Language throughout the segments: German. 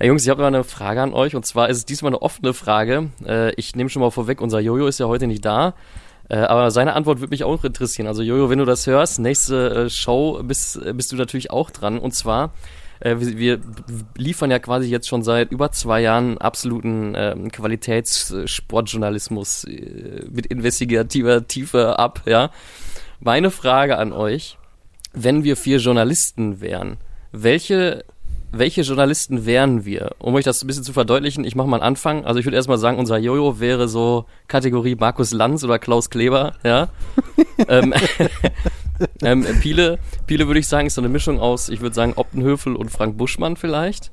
Ja, Jungs, ich habe mal eine Frage an euch und zwar ist es diesmal eine offene Frage. Äh, ich nehme schon mal vorweg, unser Jojo ist ja heute nicht da. Äh, aber seine Antwort würde mich auch interessieren. Also Jojo, wenn du das hörst, nächste äh, Show bist, bist du natürlich auch dran. Und zwar, äh, wir, wir liefern ja quasi jetzt schon seit über zwei Jahren absoluten äh, Qualitätssportjournalismus äh, mit investigativer Tiefe ab. Ja, Meine Frage an euch, wenn wir vier Journalisten wären, welche welche Journalisten wären wir? Um euch das ein bisschen zu verdeutlichen, ich mache mal einen Anfang. Also ich würde erstmal sagen, unser Jojo wäre so Kategorie Markus Lanz oder Klaus Kleber, ja. ähm, ähm, Piele, Piele würde ich sagen, ist so eine Mischung aus, ich würde sagen, Optenhöfel und Frank Buschmann vielleicht.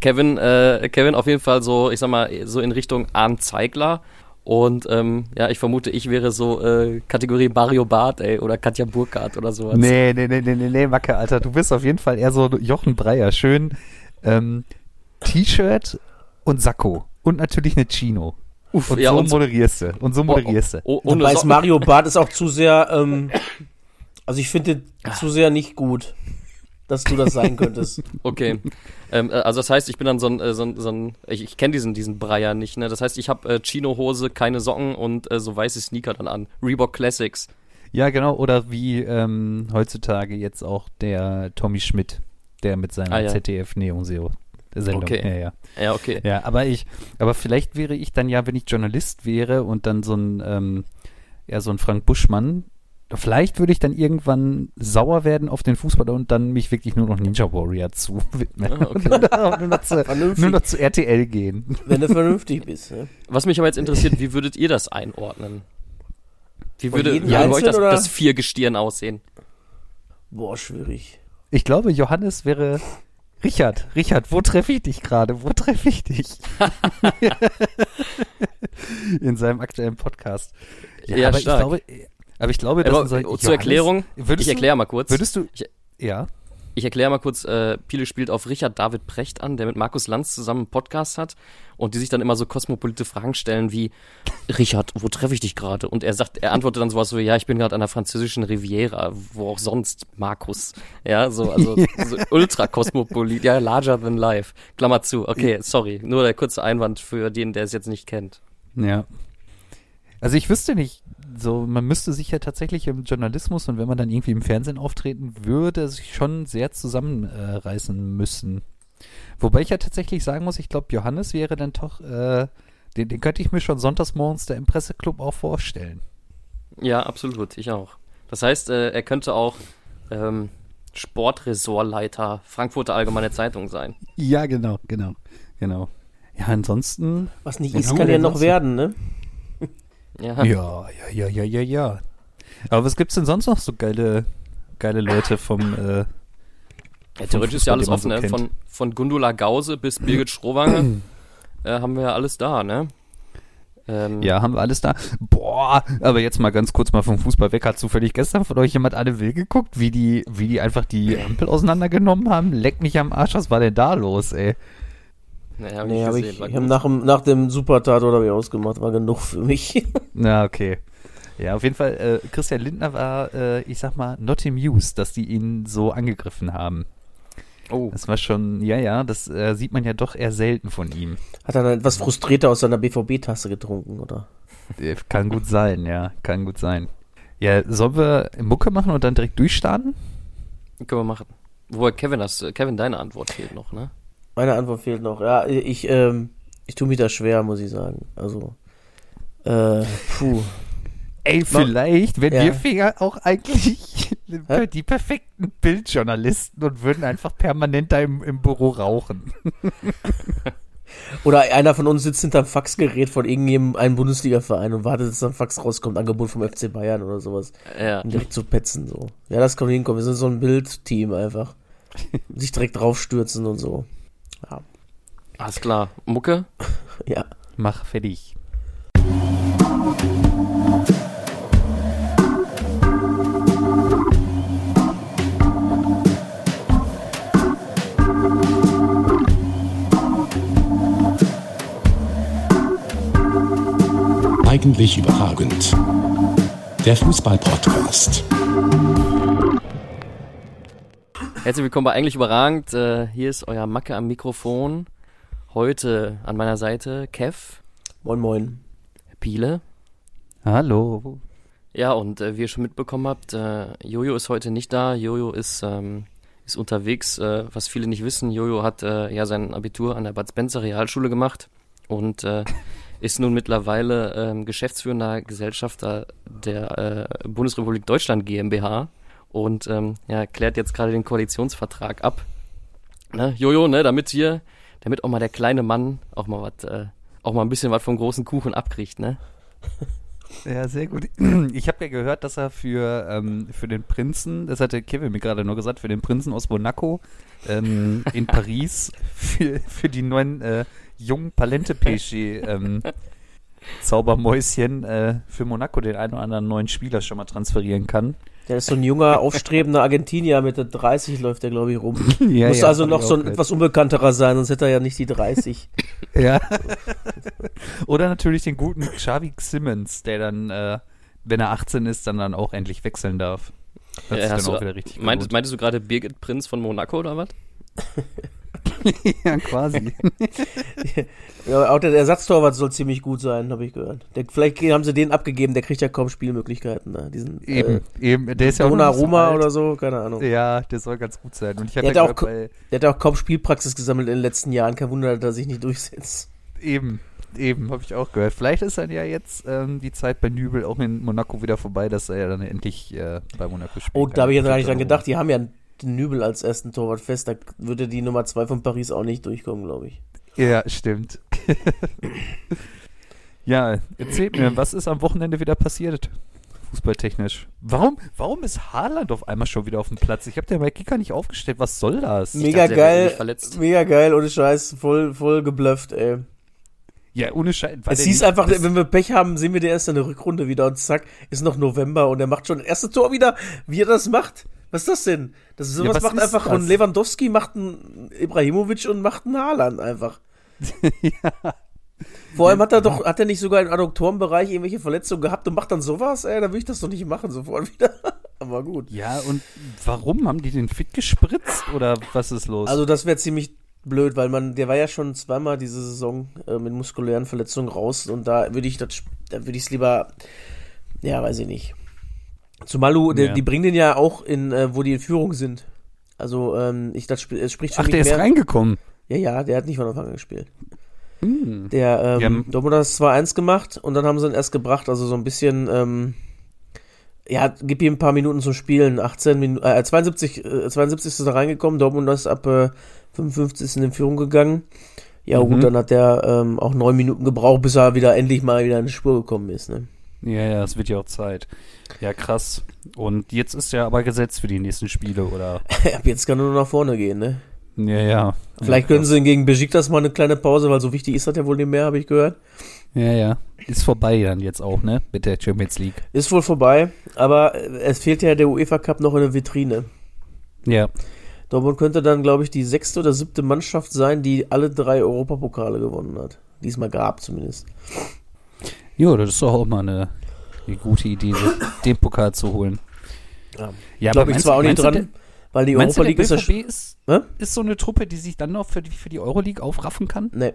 Kevin, äh, Kevin auf jeden Fall so, ich sag mal, so in Richtung Arndt Zeigler. Und ähm, ja, ich vermute, ich wäre so äh, Kategorie Mario Barth, ey, oder Katja Burkhardt oder sowas. Nee, nee, nee, nee, nee, nee, Macke, Alter. Du bist auf jeden Fall eher so Jochen Breyer. Schön ähm, T-Shirt und Sakko. Und natürlich eine Chino. Uff, und ja, so und moderierst du. Und so moderierst du. Oh, oh, und weiß Mario Barth ist auch zu sehr, ähm, also ich finde zu sehr nicht gut dass du das sein könntest. okay. Ähm, äh, also das heißt, ich bin dann so ein, äh, so ein, so ein ich, ich kenne diesen, diesen Breyer nicht, ne? Das heißt, ich habe äh, Chino-Hose, keine Socken und äh, so weiße Sneaker dann an. Reebok Classics. Ja, genau. Oder wie ähm, heutzutage jetzt auch der Tommy Schmidt, der mit seiner ah, ja. ZDF Neo Seo Sendung. Okay. Ja, ja. Ja, okay. Ja, aber ich, aber vielleicht wäre ich dann ja, wenn ich Journalist wäre und dann so ein, ähm, ja, so ein Frank Buschmann, vielleicht würde ich dann irgendwann sauer werden auf den Fußball und dann mich wirklich nur noch Ninja Warrior zu widmen. Ah, okay. nur, noch zu, nur, noch zu, RTL gehen. Wenn du vernünftig bist. Ne? Was mich aber jetzt interessiert, wie würdet ihr das einordnen? Wie würde ja, euch das, das Viergestirn aussehen? Boah, schwierig. Ich glaube, Johannes wäre Richard, Richard, wo treffe ich dich gerade? Wo treffe ich dich? In seinem aktuellen Podcast. Ja, ja aber stark. ich glaube, aber ich glaube, das aber, so zur Erklärung, ich erkläre mal kurz. Würdest du, ich, ja? Ich erkläre mal kurz, äh, Piele spielt auf Richard David Precht an, der mit Markus Lanz zusammen einen Podcast hat und die sich dann immer so kosmopolite Fragen stellen wie, Richard, wo treffe ich dich gerade? Und er sagt, er antwortet dann sowas so, ja, ich bin gerade an der französischen Riviera, wo auch sonst, Markus. Ja, so, also so ultra kosmopolit, ja, larger than life. Klammer zu, okay, sorry, nur der kurze Einwand für den, der es jetzt nicht kennt. Ja. Also ich wüsste nicht, so, man müsste sich ja tatsächlich im Journalismus und wenn man dann irgendwie im Fernsehen auftreten würde, sich schon sehr zusammenreißen äh, müssen. Wobei ich ja tatsächlich sagen muss, ich glaube, Johannes wäre dann doch, äh, den, den könnte ich mir schon sonntags morgens da im Presseclub auch vorstellen. Ja, absolut, ich auch. Das heißt, äh, er könnte auch ähm, Sportressortleiter Frankfurter Allgemeine Zeitung sein. Ja, genau, genau, genau. Ja, ansonsten. Was nicht ist, kann ja noch werden, ne? Ja. ja, ja, ja, ja, ja, Aber was gibt's denn sonst noch so geile, geile Leute vom äh, ja, theoretisch ist ja alles offen, so ne? Von, von Gundula Gause bis Birgit Strohwange äh, haben wir ja alles da, ne? Ähm, ja, haben wir alles da. Boah, aber jetzt mal ganz kurz mal vom Fußball weg. Hat zufällig gestern von euch jemand alle Will geguckt, wie die, wie die einfach die Ampel auseinandergenommen haben? Leck mich am Arsch, was war denn da los, ey? Nee, hab nee, hab ich, ich habe nach, nach dem Supertatort habe ich ausgemacht, war genug für mich. Na, okay. Ja, auf jeden Fall, äh, Christian Lindner war, äh, ich sag mal, not amused, dass die ihn so angegriffen haben. Oh. Das war schon, ja, ja, das äh, sieht man ja doch eher selten von ihm. Hat er dann etwas frustrierter aus seiner BVB-Tasse getrunken, oder? Äh, kann gut sein, ja, kann gut sein. Ja, sollen wir Mucke machen und dann direkt durchstarten? Können wir machen. Wobei Kevin, das, Kevin, deine Antwort fehlt noch, ne? Meine Antwort fehlt noch. Ja, ich, ähm, ich tue mich da schwer, muss ich sagen. Also, äh, puh. Ey, vielleicht, wenn ja. wir Finger auch eigentlich Hä? die perfekten Bildjournalisten und würden einfach permanent da im, im Büro rauchen. Oder einer von uns sitzt hinterm Faxgerät von irgendeinem Bundesliga-Verein und wartet, dass ein Fax rauskommt, Angebot vom FC Bayern oder sowas. Ja. Um direkt zu petzen, so. Ja, das kann hinkommen. Wir sind so ein Bildteam einfach. Sich direkt draufstürzen und so. Alles klar. Mucke? ja. Mach fertig. Eigentlich überragend. Der Fußball-Podcast. Herzlich willkommen bei Eigentlich Überragend. Äh, hier ist euer Macke am Mikrofon. Heute an meiner Seite Kev. Moin, moin. Piele. Hallo. Ja, und äh, wie ihr schon mitbekommen habt, äh, Jojo ist heute nicht da. Jojo ist, ähm, ist unterwegs. Äh, was viele nicht wissen, Jojo hat äh, ja sein Abitur an der Bad Spencer Realschule gemacht und äh, ist nun mittlerweile ähm, geschäftsführender Gesellschafter der äh, Bundesrepublik Deutschland GmbH und ähm, ja, klärt jetzt gerade den Koalitionsvertrag ab. Ne, Jojo, ne, damit hier, damit auch mal der kleine Mann auch mal was, äh, auch mal ein bisschen was vom großen Kuchen abkriegt, ne? Ja, sehr gut. Ich habe ja gehört, dass er für, ähm, für den Prinzen, das hatte Kevin mir gerade nur gesagt, für den Prinzen aus Monaco ähm, in Paris für, für die neuen äh, jungen Palente PSG ähm, Zaubermäuschen äh, für Monaco den einen oder anderen neuen Spieler schon mal transferieren kann. Der ist so ein junger, aufstrebender Argentinier, Mitte 30 läuft der, glaube ich, rum. ja, Muss ja, also noch so ein etwas unbekannterer sein, sonst hätte er ja nicht die 30. ja. Oder natürlich den guten Xavi Simmons, der dann, äh, wenn er 18 ist, dann dann auch endlich wechseln darf. Das ja, ist dann auch wieder richtig meintest, meintest du gerade Birgit Prinz von Monaco oder was? ja, quasi. ja, auch der Ersatztorwart soll ziemlich gut sein, habe ich gehört. Der, vielleicht haben sie den abgegeben, der kriegt ja kaum Spielmöglichkeiten. Ne? Diesen, eben, äh, eben. Der ist ja auch Roma oder so, keine Ahnung. Ja, der soll ganz gut sein. Und ich der, hat auch, der hat auch kaum Spielpraxis gesammelt in den letzten Jahren. Kein Wunder, dass er sich nicht durchsetzt. Eben, eben, habe ich auch gehört. Vielleicht ist dann ja jetzt ähm, die Zeit bei Nübel auch in Monaco wieder vorbei, dass er ja dann endlich äh, bei Monaco spielt. Oh, da habe ich ja gar nicht dran gedacht. Die haben ja den Nübel als ersten Torwart fest. Da würde die Nummer 2 von Paris auch nicht durchkommen, glaube ich. Ja, stimmt. ja, erzählt mir, was ist am Wochenende wieder passiert? Fußballtechnisch. Warum, warum ist Haaland auf einmal schon wieder auf dem Platz? Ich habe den bei Kicker nicht aufgestellt. Was soll das? Mega dachte, geil. Mega geil, ohne Scheiß. Voll, voll geblufft, ey. Ja, ohne Scheiß. Es hieß einfach, wenn wir Pech haben, sehen wir der erst in der Rückrunde wieder und zack, ist noch November und er macht schon das erste Tor wieder, wie er das macht. Was ist das denn? Das ist sowas ja, macht einfach das? und Lewandowski macht einen Ibrahimovic und macht einen Haaland einfach. ja. Vor allem hat er doch, hat er nicht sogar im Adduktorenbereich irgendwelche Verletzungen gehabt und macht dann sowas? Ey, da will ich das doch nicht machen, sofort wieder. Aber gut. Ja, und warum? Haben die den fit gespritzt oder was ist los? Also, das wäre ziemlich blöd, weil man, der war ja schon zweimal diese Saison äh, mit muskulären Verletzungen raus und da würde ich das, da würde ich es lieber, ja, weiß ich nicht. Zumal du, ja. die bringen den ja auch in, äh, wo die in Führung sind. Also, ähm, ich, das sp spricht schon Ach, der mehr. ist reingekommen. Ja, ja, der hat nicht von Anfang an gespielt. Hm. Der, ähm, ja. Dortmund hat das 2-1 gemacht und dann haben sie ihn erst gebracht, also so ein bisschen, ähm, ja, gib ihm ein paar Minuten zum Spielen. 18 Minuten, äh, 72, äh, 72 ist er reingekommen, Dortmund ist ab äh, 55 in Führung gegangen. Ja, mhm. gut, dann hat er ähm, auch neun Minuten gebraucht, bis er wieder endlich mal wieder in die Spur gekommen ist, ne? Ja, ja, es wird ja auch Zeit. Ja, krass. Und jetzt ist er aber gesetzt für die nächsten Spiele, oder? Ab jetzt kann er nur nach vorne gehen, ne? Ja, ja. Vielleicht ja, gönnen sie gegen Besiktas mal eine kleine Pause, weil so wichtig ist das ja wohl nicht mehr, habe ich gehört. Ja, ja. Ist vorbei dann jetzt auch, ne? Mit der Champions League. Ist wohl vorbei, aber es fehlt ja der UEFA Cup noch in der Vitrine. Ja. Dortmund könnte dann, glaube ich, die sechste oder siebte Mannschaft sein, die alle drei Europapokale gewonnen hat. Diesmal gab zumindest. Jo, das ist doch auch mal eine, eine gute Idee, den Pokal zu holen. Ja, ja glaube ich zwar auch nicht dran, der, weil die Europa League ist, ja ist, ist so eine Truppe, die sich dann noch für die, für die Euroleague aufraffen kann? Nee.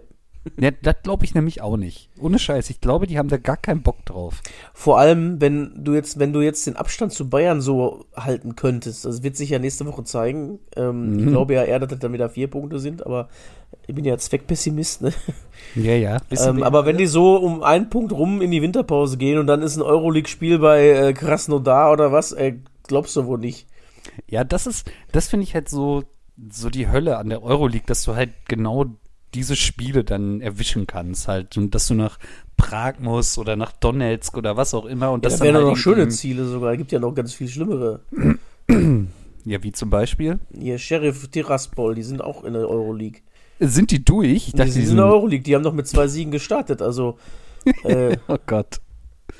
Ja, das glaube ich nämlich auch nicht. Ohne Scheiß. Ich glaube, die haben da gar keinen Bock drauf. Vor allem, wenn du jetzt, wenn du jetzt den Abstand zu Bayern so halten könntest, das wird sich ja nächste Woche zeigen. Ähm, mhm. Ich glaube ja eher, dass das dann wieder vier Punkte sind, aber ich bin ja Zweckpessimist, ne? Ja, ja. Ähm, aber wenn die so um einen Punkt rum in die Winterpause gehen und dann ist ein Euroleague-Spiel bei äh, Krasnodar oder was, ey, glaubst du wohl nicht. Ja, das ist, das finde ich halt so, so die Hölle an der Euroleague, dass du halt genau diese Spiele dann erwischen kannst halt und dass du nach Prag musst oder nach Donetsk oder was auch immer und ja, das da wären halt noch schöne Ziele sogar. Es gibt ja noch ganz viel schlimmere. Ja, wie zum Beispiel? Hier, Sheriff Tiraspol, die sind auch in der Euroleague. Sind die durch? Ich dachte, die, sind die sind in der Euroleague. Die haben noch mit zwei Siegen gestartet. Also. Äh, oh Gott.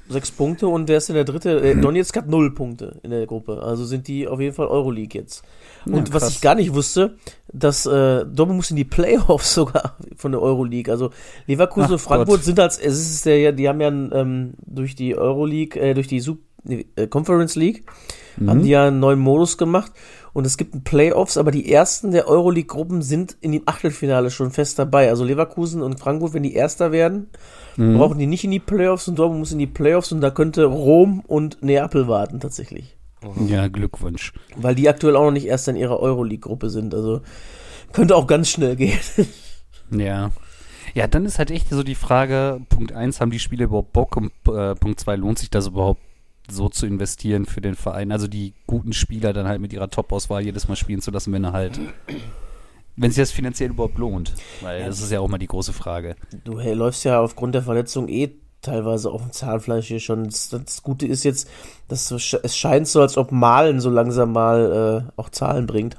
Sechs Punkte und wer ist denn der dritte? Äh, Donetsk hat null Punkte in der Gruppe. Also sind die auf jeden Fall Euroleague jetzt. Und ja, was ich gar nicht wusste, dass äh, Dortmund muss in die Playoffs sogar von der Euroleague. Also Leverkusen Ach und Frankfurt Gott. sind als es ist ja, die haben ja ähm, durch die Euroleague, äh, durch die Sub äh, Conference League, mhm. haben die ja einen neuen Modus gemacht und es gibt Playoffs, aber die ersten der Euroleague-Gruppen sind in dem Achtelfinale schon fest dabei. Also Leverkusen und Frankfurt, wenn die Erster werden, mhm. brauchen die nicht in die Playoffs und Dortmund muss in die Playoffs und da könnte Rom und Neapel warten tatsächlich. Ja, Glückwunsch. Weil die aktuell auch noch nicht erst in ihrer Euroleague-Gruppe sind. Also könnte auch ganz schnell gehen. Ja. Ja, dann ist halt echt so die Frage, Punkt 1, haben die Spiele überhaupt Bock und äh, Punkt 2, lohnt sich das überhaupt so zu investieren für den Verein? Also die guten Spieler dann halt mit ihrer Top-Auswahl jedes Mal spielen zu lassen, wenn er halt wenn sich das finanziell überhaupt lohnt. Weil ja. das ist ja auch mal die große Frage. Du hey, läufst ja aufgrund der Verletzung eh teilweise auf dem Zahnfleisch hier schon. Das, das Gute ist jetzt, dass es scheint so, als ob Malen so langsam mal äh, auch Zahlen bringt.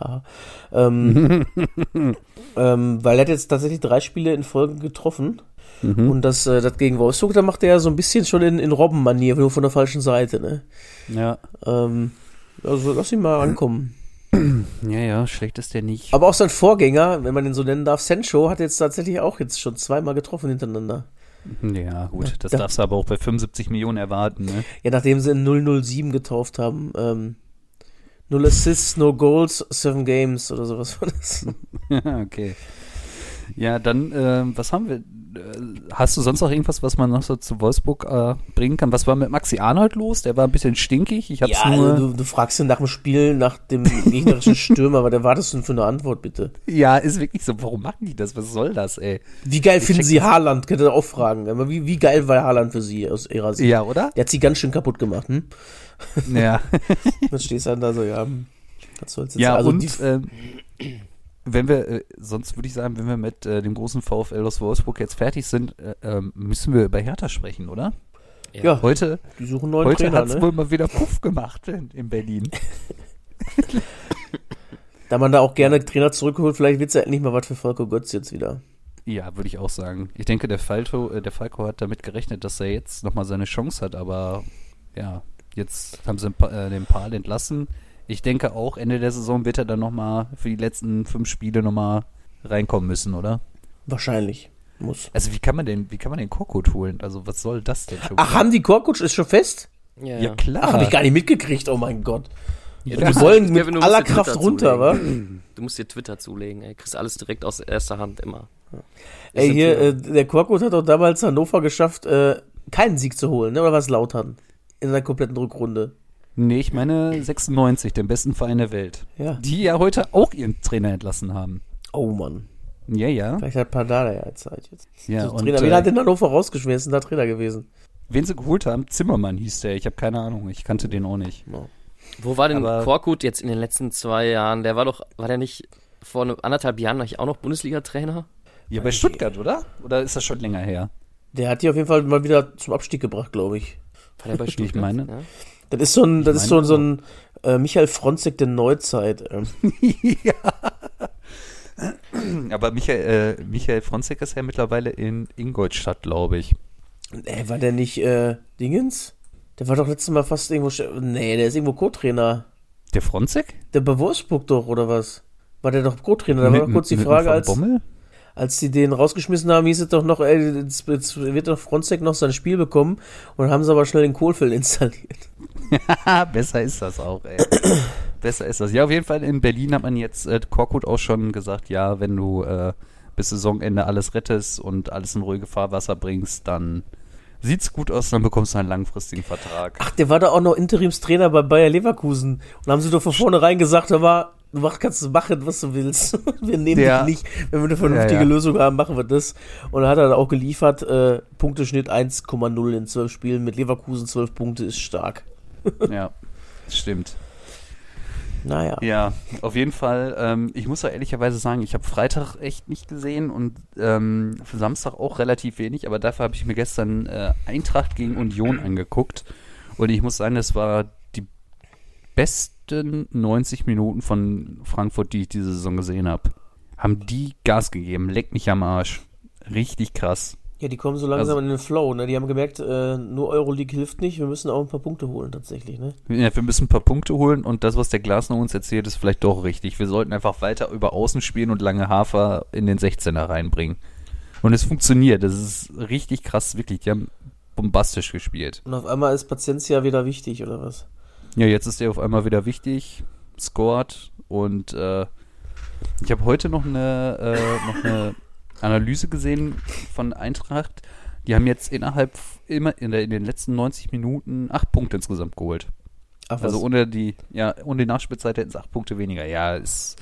Ähm, ähm, weil er hat jetzt tatsächlich drei Spiele in Folge getroffen. Mhm. Und das, äh, das gegen Wolfsburg, da macht er ja so ein bisschen schon in, in Robben-Manier, nur von der falschen Seite, ne? Ja. Ähm, also lass ihn mal ankommen. Ja, ja, schlecht ist der nicht. Aber auch sein Vorgänger, wenn man den so nennen darf, Sencho, hat jetzt tatsächlich auch jetzt schon zweimal getroffen hintereinander. Ja, gut, das da, darfst du aber auch bei 75 Millionen erwarten, ne? Ja, nachdem sie in 007 getauft haben. Ähm, Null Assists, no Goals, Seven Games oder sowas war das. okay. Ja, dann, äh, was haben wir? Äh, hast du sonst noch irgendwas, was man noch so zu Wolfsburg äh, bringen kann? Was war mit Maxi Arnold los? Der war ein bisschen stinkig. Ich hab's ja, nur du, du fragst ihn nach dem Spiel, nach dem gegnerischen Stürmer, aber der wartest du für eine Antwort, bitte. Ja, ist wirklich so. Warum machen die das? Was soll das, ey? Wie geil ich finden Sie Haaland? Könnt ihr auch fragen. Wie, wie geil war Haaland für Sie aus Ihrer Sicht? Ja, oder? Der hat sie ganz schön kaputt gemacht, hm? Ja. dann stehst du dann da so, ja. Was soll's jetzt ja, also und, ähm, wenn wir, äh, sonst würde ich sagen, wenn wir mit äh, dem großen VfL aus Wolfsburg jetzt fertig sind, äh, ähm, müssen wir über Hertha sprechen, oder? Ja. ja heute, die suchen neuen heute Trainer. hat es ne? wohl mal wieder Puff gemacht in, in Berlin. da man da auch gerne Trainer zurückholt, vielleicht wird es ja endlich mal was für Falco Götz jetzt wieder. Ja, würde ich auch sagen. Ich denke, der Falco, äh, der Falco hat damit gerechnet, dass er jetzt nochmal seine Chance hat, aber ja, jetzt haben sie äh, den Pal entlassen ich denke auch, Ende der Saison wird er dann nochmal für die letzten fünf Spiele nochmal reinkommen müssen, oder? Wahrscheinlich. Muss. Also wie kann man den, wie kann man den Korkut holen? Also was soll das denn schon? Ach, haben die Korkut ist schon fest? Ja, ja klar. Ach, hab ich gar nicht mitgekriegt, oh mein Gott. Ja, die wollen mit Kevin, aller Kraft runter, wa? Du musst dir Twitter zulegen, ey. Kriegst alles direkt aus erster Hand immer. Ey, hier, äh, der Korkut hat doch damals Hannover geschafft, äh, keinen Sieg zu holen, ne? Oder was Lautern? In seiner kompletten Rückrunde. Nee, ich meine 96, den besten Verein der Welt. Ja. Die ja heute auch ihren Trainer entlassen haben. Oh Mann. Ja, ja. Vielleicht hat Pardada ja Zeit jetzt. Ja, und, Trainer. Wen äh, hat denn Hannover rausgeschmissen? Da Trainer gewesen. Wen sie geholt haben? Zimmermann hieß der. Ich habe keine Ahnung. Ich kannte den auch nicht. No. Wo war denn Aber Korkut jetzt in den letzten zwei Jahren? Der war doch, war der nicht vor anderthalb Jahren auch noch Bundesliga-Trainer? Ja, bei Stuttgart, oder? Oder ist das schon länger her? Der hat die auf jeden Fall mal wieder zum Abstieg gebracht, glaube ich. War der bei Stuttgart? Ich meine. Ja? Das ist so ein, das ist so, so ein äh, Michael Fronzek der Neuzeit. Ähm. ja. Aber Michael, äh, Michael Fronzek ist ja mittlerweile in Ingolstadt, glaube ich. Äh, war der nicht äh, Dingens? Der war doch letztes Mal fast irgendwo. Nee, der ist irgendwo Co-Trainer. Der Fronzek? Der bei Wolfsburg doch, oder was? War der doch Co-Trainer? Da war doch kurz die Frage, als. Bommel? als sie den rausgeschmissen haben, hieß es doch noch, ey, jetzt, jetzt wird doch Fronzek noch sein Spiel bekommen und dann haben sie aber schnell den Kohlfeld installiert. Besser ist das auch, ey. Besser ist das. Ja, auf jeden Fall in Berlin hat man jetzt äh, Korkut auch schon gesagt, ja, wenn du äh, bis Saisonende alles rettest und alles in ruhige Fahrwasser bringst, dann sieht's gut aus, dann bekommst du einen langfristigen Vertrag. Ach, der war da auch noch Interimstrainer bei Bayer Leverkusen und haben sie doch von vornherein gesagt, er war du mach, kannst du machen, was du willst. wir nehmen ja. dich nicht. Wenn wir eine vernünftige ja, ja. Lösung haben, machen wir das. Und dann hat er auch geliefert, äh, Punkteschnitt 1,0 in 12 Spielen. Mit Leverkusen 12 Punkte ist stark. Ja, stimmt. Naja. Ja, auf jeden Fall. Ähm, ich muss auch ehrlicherweise sagen, ich habe Freitag echt nicht gesehen und ähm, für Samstag auch relativ wenig, aber dafür habe ich mir gestern äh, Eintracht gegen Union angeguckt. Und ich muss sagen, das war die beste besten 90 Minuten von Frankfurt, die ich diese Saison gesehen habe. Haben die Gas gegeben, leck mich am Arsch. Richtig krass. Ja, die kommen so langsam also, in den Flow, ne? Die haben gemerkt, äh, nur Euroleague hilft nicht, wir müssen auch ein paar Punkte holen tatsächlich, ne? Ja, wir müssen ein paar Punkte holen und das, was der Glasner uns erzählt, ist vielleicht doch richtig. Wir sollten einfach weiter über Außen spielen und lange Hafer in den 16er reinbringen. Und es funktioniert, das ist richtig krass, wirklich. Die haben bombastisch gespielt. Und auf einmal ist Paciencia wieder wichtig, oder was? Ja, jetzt ist er auf einmal wieder wichtig, scored Und äh, ich habe heute noch eine, äh, noch eine Analyse gesehen von Eintracht. Die haben jetzt innerhalb immer in, der, in den letzten 90 Minuten acht Punkte insgesamt geholt. Ach, also ohne die, ja, ohne die Nachspielzeit hätten es acht Punkte weniger. Ja, ist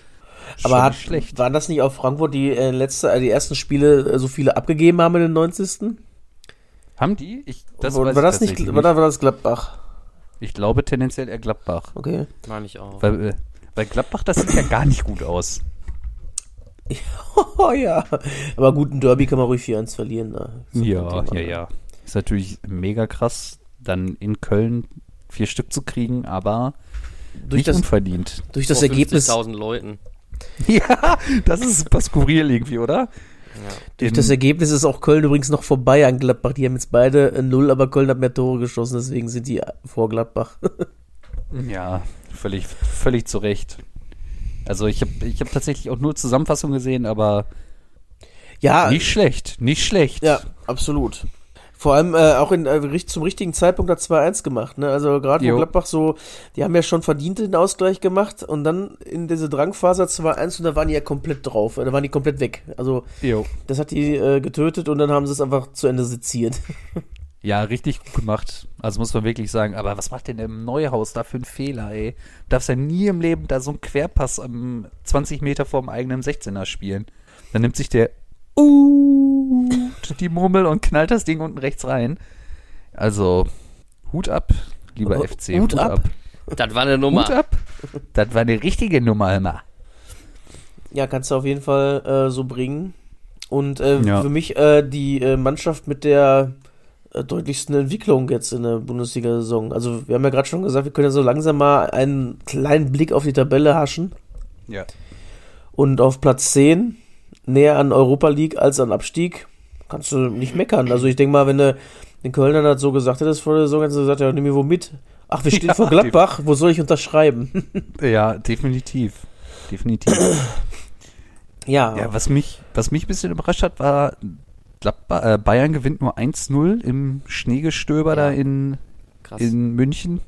aber hat, schlecht. waren das nicht auch Frankfurt, die äh, letzte, äh, die ersten Spiele äh, so viele abgegeben haben in den 90. Haben die? Ich, das war, war das nicht, nicht. War, war das Gladbach? Ich glaube tendenziell eher Gladbach. Okay. Meine ich auch. Weil, äh, weil Gladbach, das sieht ja gar nicht gut aus. Oh ja, aber gut, ein Derby kann man ruhig 4-1 verlieren. Ne? Ja, ja, ja. Ist natürlich mega krass, dann in Köln vier Stück zu kriegen, aber durch nicht das, unverdient. Durch das Ergebnis. Leuten. Ja, das ist super skurril irgendwie, oder? Ja. Durch In, das Ergebnis ist auch Köln übrigens noch vorbei an Gladbach. Die haben jetzt beide null, aber Köln hat mehr Tore geschossen, deswegen sind die vor Gladbach. ja, völlig, völlig zu Recht. Also ich habe ich hab tatsächlich auch nur Zusammenfassungen gesehen, aber ja, nicht schlecht, nicht schlecht. Ja, absolut. Vor allem äh, auch in, äh, zum richtigen Zeitpunkt hat 2-1 gemacht. Ne? Also gerade wo Gladbach so, die haben ja schon verdient den Ausgleich gemacht und dann in diese Drangphase 2-1 und da waren die ja komplett drauf. Da waren die komplett weg. Also jo. das hat die äh, getötet und dann haben sie es einfach zu Ende seziert. Ja, richtig gut gemacht. Also muss man wirklich sagen, aber was macht denn im Neuhaus da für einen Fehler, ey? Du darfst ja nie im Leben da so einen Querpass am 20 Meter vor dem eigenen 16er spielen. Dann nimmt sich der uh, die Murmel und knallt das Ding unten rechts rein. Also, Hut ab, lieber oh, FC. Hut, Hut ab. ab. Das war eine Nummer. Hut ab. Das war eine richtige Nummer immer. Ja, kannst du auf jeden Fall äh, so bringen. Und äh, ja. für mich äh, die äh, Mannschaft mit der deutlichsten Entwicklung jetzt in der Bundesliga-Saison. Also wir haben ja gerade schon gesagt, wir können ja so langsam mal einen kleinen Blick auf die Tabelle haschen. Ja. Und auf Platz 10, näher an Europa League als an Abstieg, kannst du nicht meckern. Also ich denke mal, wenn du den Kölnern das so gesagt hättest vor der Saison, hättest du gesagt, ja, nimm mir wo mit. Ach, wir stehen ja, vor Gladbach, wo soll ich unterschreiben? ja, definitiv. Definitiv. ja. Ja, was mich, was mich ein bisschen überrascht hat, war Gladbach, äh, Bayern gewinnt nur 1-0 im Schneegestöber ja. da in, in München.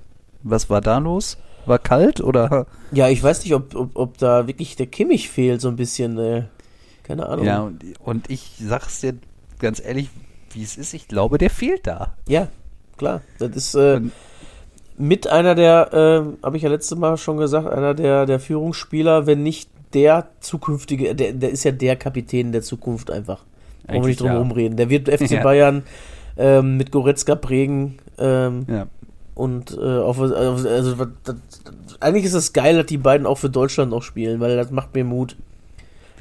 Was war da los? War kalt oder? Ja, ich weiß nicht, ob, ob, ob da wirklich der Kimmich fehlt, so ein bisschen. Äh, keine Ahnung. Ja, und, und ich sag's dir ganz ehrlich, wie es ist, ich glaube, der fehlt da. Ja, klar. Das ist äh, mit einer der, äh, habe ich ja letztes Mal schon gesagt, einer der, der Führungsspieler, wenn nicht der zukünftige, der, der ist ja der Kapitän der Zukunft einfach. Wollen wir nicht drum ja. reden. Der wird FC ja. Bayern ähm, mit Goretzka prägen. Ähm, ja. Und äh, auf, also, das, eigentlich ist es geil, dass die beiden auch für Deutschland noch spielen, weil das macht mir Mut.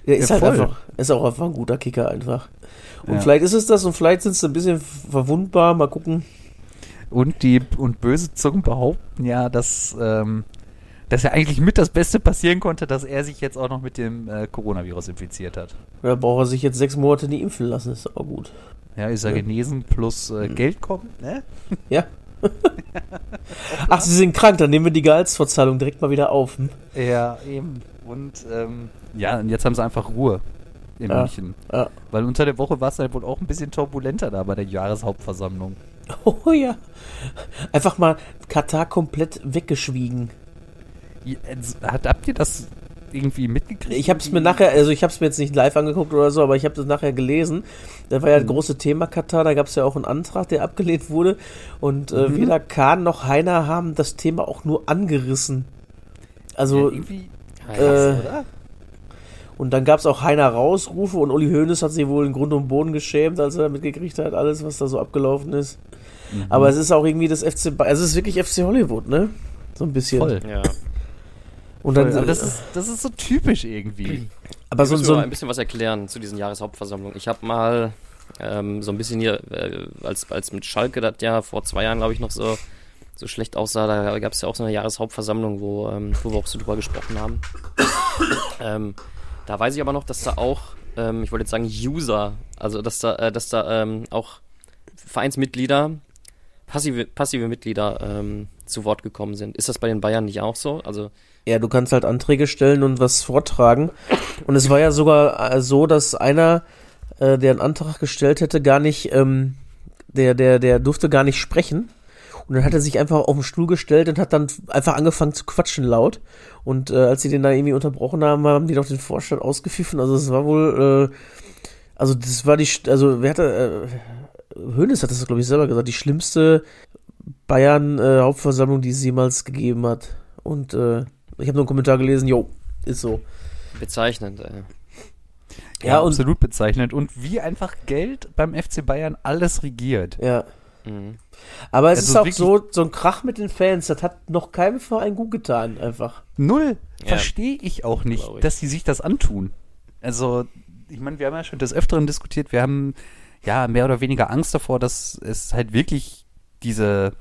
Der ist halt einfach, ist auch einfach ein guter Kicker einfach. Und vielleicht ist es das und vielleicht sind sie ein bisschen verwundbar. Mal gucken. Und die und böse Zungen behaupten ja, dass ähm, dass ja eigentlich mit das Beste passieren konnte, dass er sich jetzt auch noch mit dem äh, Coronavirus infiziert hat. Ja, braucht er sich jetzt sechs Monate nie impfen lassen, ist auch gut. Ja, ist er ja. genesen plus äh, mhm. Geld kommen, ne? Ja. Ach, sie sind krank, dann nehmen wir die Gehaltsverzahlung direkt mal wieder auf. Hm? Ja, eben. Und ähm, ja, und jetzt haben sie einfach Ruhe in ja. München. Ja. Weil unter der Woche war es halt wohl auch ein bisschen turbulenter da bei der Jahreshauptversammlung. Oh ja. Einfach mal Katar komplett weggeschwiegen. Hat, habt ihr das irgendwie mitgekriegt? Ich habe es mir nachher, also ich habe es mir jetzt nicht live angeguckt oder so, aber ich habe das nachher gelesen. Da war ja das mhm. große Thema Katar, da gab es ja auch einen Antrag, der abgelehnt wurde. Und äh, mhm. weder Kahn noch Heiner haben das Thema auch nur angerissen. Also ja, irgendwie äh, oder? Und dann gab es auch Heiner Rausrufe und Uli Hoeneß hat sich wohl in Grund und Boden geschämt, als er mitgekriegt hat, alles, was da so abgelaufen ist. Mhm. Aber es ist auch irgendwie das FC, also es ist wirklich FC Hollywood, ne? So ein bisschen. Voll. Ja. Und dann, aber das ist, das ist so typisch irgendwie. Aber so, so ein bisschen was erklären zu diesen Jahreshauptversammlungen. Ich habe mal ähm, so ein bisschen hier, äh, als, als mit Schalke das ja vor zwei Jahren, glaube ich, noch so, so schlecht aussah, da gab es ja auch so eine Jahreshauptversammlung, wo, ähm, wo wir auch so drüber gesprochen haben. ähm, da weiß ich aber noch, dass da auch, ähm, ich wollte jetzt sagen User, also dass da, äh, dass da ähm, auch Vereinsmitglieder, passive, passive Mitglieder ähm, zu Wort gekommen sind. Ist das bei den Bayern nicht auch so? Also ja, du kannst halt Anträge stellen und was vortragen. Und es war ja sogar äh, so, dass einer, äh, der einen Antrag gestellt hätte, gar nicht, ähm, der, der, der durfte gar nicht sprechen. Und dann hat er sich einfach auf den Stuhl gestellt und hat dann einfach angefangen zu quatschen laut. Und äh, als sie den da irgendwie unterbrochen haben, haben die doch den Vorstand ausgepfiffen. Also es war wohl, äh, also das war die, also wer hatte, äh, Hönes hat das glaube ich selber gesagt, die schlimmste Bayern-Hauptversammlung, äh, die es jemals gegeben hat. Und äh, ich habe nur einen Kommentar gelesen, jo, ist so. Bezeichnend, ey. Ja, ja absolut bezeichnend. Und wie einfach Geld beim FC Bayern alles regiert. Ja. Mhm. Aber es also ist auch so, so ein Krach mit den Fans, das hat noch keinem Verein gut getan, einfach. Null. Ja. Verstehe ich auch nicht, ich. dass sie sich das antun. Also, ich meine, wir haben ja schon des Öfteren diskutiert, wir haben ja mehr oder weniger Angst davor, dass es halt wirklich diese,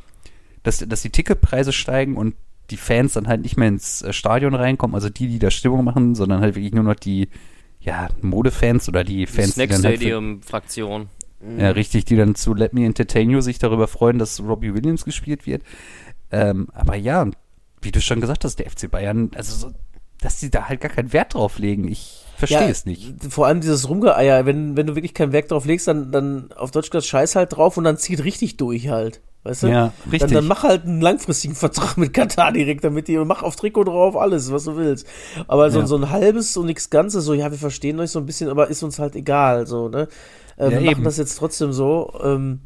dass, dass die Ticketpreise steigen und die Fans dann halt nicht mehr ins äh, Stadion reinkommen, also die, die da Stimmung machen, sondern halt wirklich nur noch die, ja, Modefans oder die Fans, die, die dann halt Stadium-Fraktion. Ja, richtig, die dann zu Let Me Entertain You sich darüber freuen, dass Robbie Williams gespielt wird. Ähm, aber ja, wie du schon gesagt hast, der FC Bayern, also so, dass sie da halt gar keinen Wert drauf legen. Ich verstehe ja, es nicht. Vor allem dieses Rumgeeier, wenn, wenn du wirklich keinen Wert drauf legst, dann, dann auf Deutsch gesagt, scheiß halt drauf und dann zieht richtig durch halt. Weißt du? Ja, richtig. Dann, dann mach halt einen langfristigen Vertrag mit Katar direkt damit die mach auf Trikot drauf alles, was du willst. Aber so, ja. so ein halbes und nichts Ganzes, so, ja, wir verstehen euch so ein bisschen, aber ist uns halt egal, so, ne? Äh, ja, wir machen das jetzt trotzdem so. Ähm,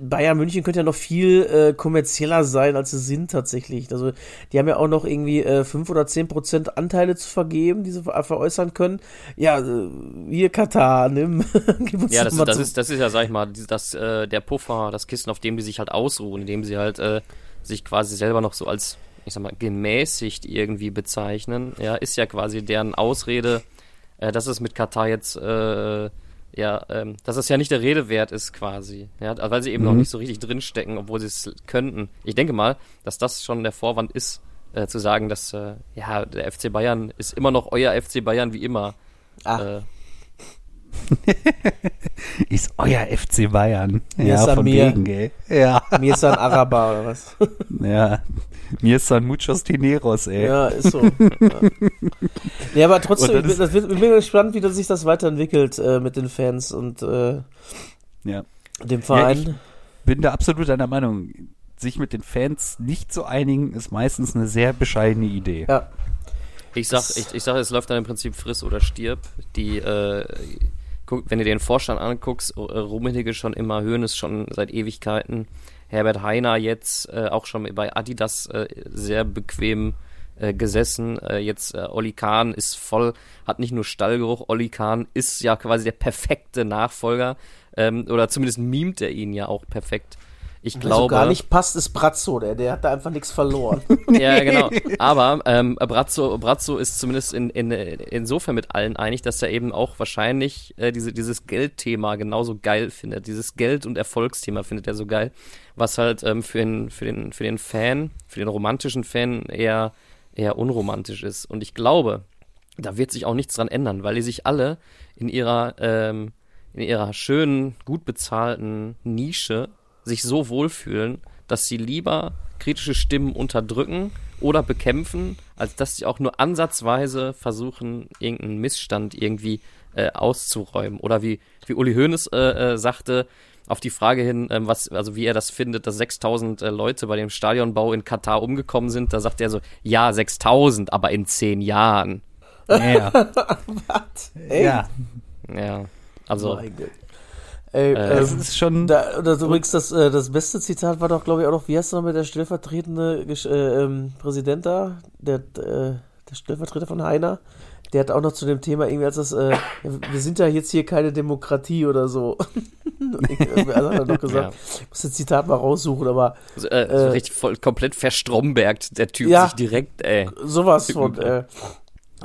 Bayern München könnte ja noch viel äh, kommerzieller sein, als sie sind tatsächlich. Also die haben ja auch noch irgendwie äh, 5 oder 10 Prozent Anteile zu vergeben, die sie ver veräußern können. Ja, äh, hier Katar, nimm. ja, das, das ist, das ist ja, sag ich mal, das, äh, der Puffer, das Kissen, auf dem die sich halt ausruhen, indem sie halt äh, sich quasi selber noch so als, ich sag mal, gemäßigt irgendwie bezeichnen. Ja, ist ja quasi deren Ausrede, äh, dass es mit Katar jetzt äh, ja, ähm, dass es ja nicht der Rede wert ist quasi, ja, weil sie eben mhm. noch nicht so richtig drinstecken, obwohl sie es könnten. Ich denke mal, dass das schon der Vorwand ist, äh, zu sagen, dass äh, ja der FC Bayern ist immer noch euer FC Bayern wie immer. Ach. Äh, ist euer FC Bayern. Mir ja, von mir. wegen, gell? Ja. Mir ist ein Araber oder was? ja. Mir ist ein muchos Tineros, ey. Ja, ist so. ja. ja, aber trotzdem, das ich, bin, gespannt, wie sich das weiterentwickelt äh, mit den Fans und äh, ja. dem Verein. Ja, ich bin da absolut deiner Meinung. Sich mit den Fans nicht zu einigen, ist meistens eine sehr bescheidene Idee. Ja. Ich sag, ich, ich sag, es läuft dann im Prinzip friss oder stirb. Die, äh, guck, wenn du den Vorstand anguckst, Rummenigge schon immer, Höhnes schon seit Ewigkeiten. Herbert Heiner jetzt äh, auch schon bei Adidas äh, sehr bequem äh, gesessen. Äh, jetzt äh, Olli Kahn ist voll, hat nicht nur Stallgeruch, Olli Kahn ist ja quasi der perfekte Nachfolger ähm, oder zumindest mimt er ihn ja auch perfekt. Ich glaube. Also gar nicht passt, ist Brazzo, der, der hat da einfach nichts verloren. ja, genau. Aber ähm, Brazzo, Brazzo ist zumindest in, in, insofern mit allen einig, dass er eben auch wahrscheinlich äh, diese, dieses Geldthema genauso geil findet. Dieses Geld- und Erfolgsthema findet er so geil, was halt ähm, für, den, für, den, für den Fan, für den romantischen Fan eher, eher unromantisch ist. Und ich glaube, da wird sich auch nichts dran ändern, weil die sich alle in ihrer, ähm, in ihrer schönen, gut bezahlten Nische sich so wohlfühlen, dass sie lieber kritische Stimmen unterdrücken oder bekämpfen, als dass sie auch nur ansatzweise versuchen, irgendeinen Missstand irgendwie äh, auszuräumen. Oder wie, wie Uli Hoeneß äh, äh, sagte, auf die Frage hin, ähm, was, also wie er das findet, dass 6000 äh, Leute bei dem Stadionbau in Katar umgekommen sind, da sagt er so, ja, 6000, aber in zehn Jahren. Ja. Was? Ja. Ja. Also, Ey, äh, das ähm, ist schon. Da, das übrigens das, äh, das beste Zitat war doch, glaube ich, auch noch, wie heißt noch mit der stellvertretende äh, ähm, Präsident da? Der, äh, der Stellvertreter von Heiner. Der hat auch noch zu dem Thema irgendwie als das, äh, wir sind ja jetzt hier keine Demokratie oder so. also hat er noch gesagt, ja. ich muss das Zitat mal raussuchen, aber. So, äh, so richtig voll komplett verstrombergt, der Typ ja, sich direkt, ey. Sowas von, äh,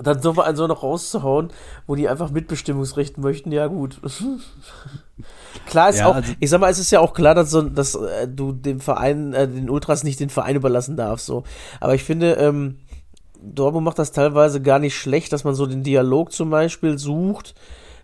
dann so mal so noch rauszuhauen, wo die einfach Mitbestimmungsrecht möchten, ja gut. klar ist ja, auch, also ich sag mal, es ist ja auch klar, dass, so, dass äh, du dem Verein, äh, den Ultras nicht den Verein überlassen darfst, so. Aber ich finde, ähm, Dortmund macht das teilweise gar nicht schlecht, dass man so den Dialog zum Beispiel sucht.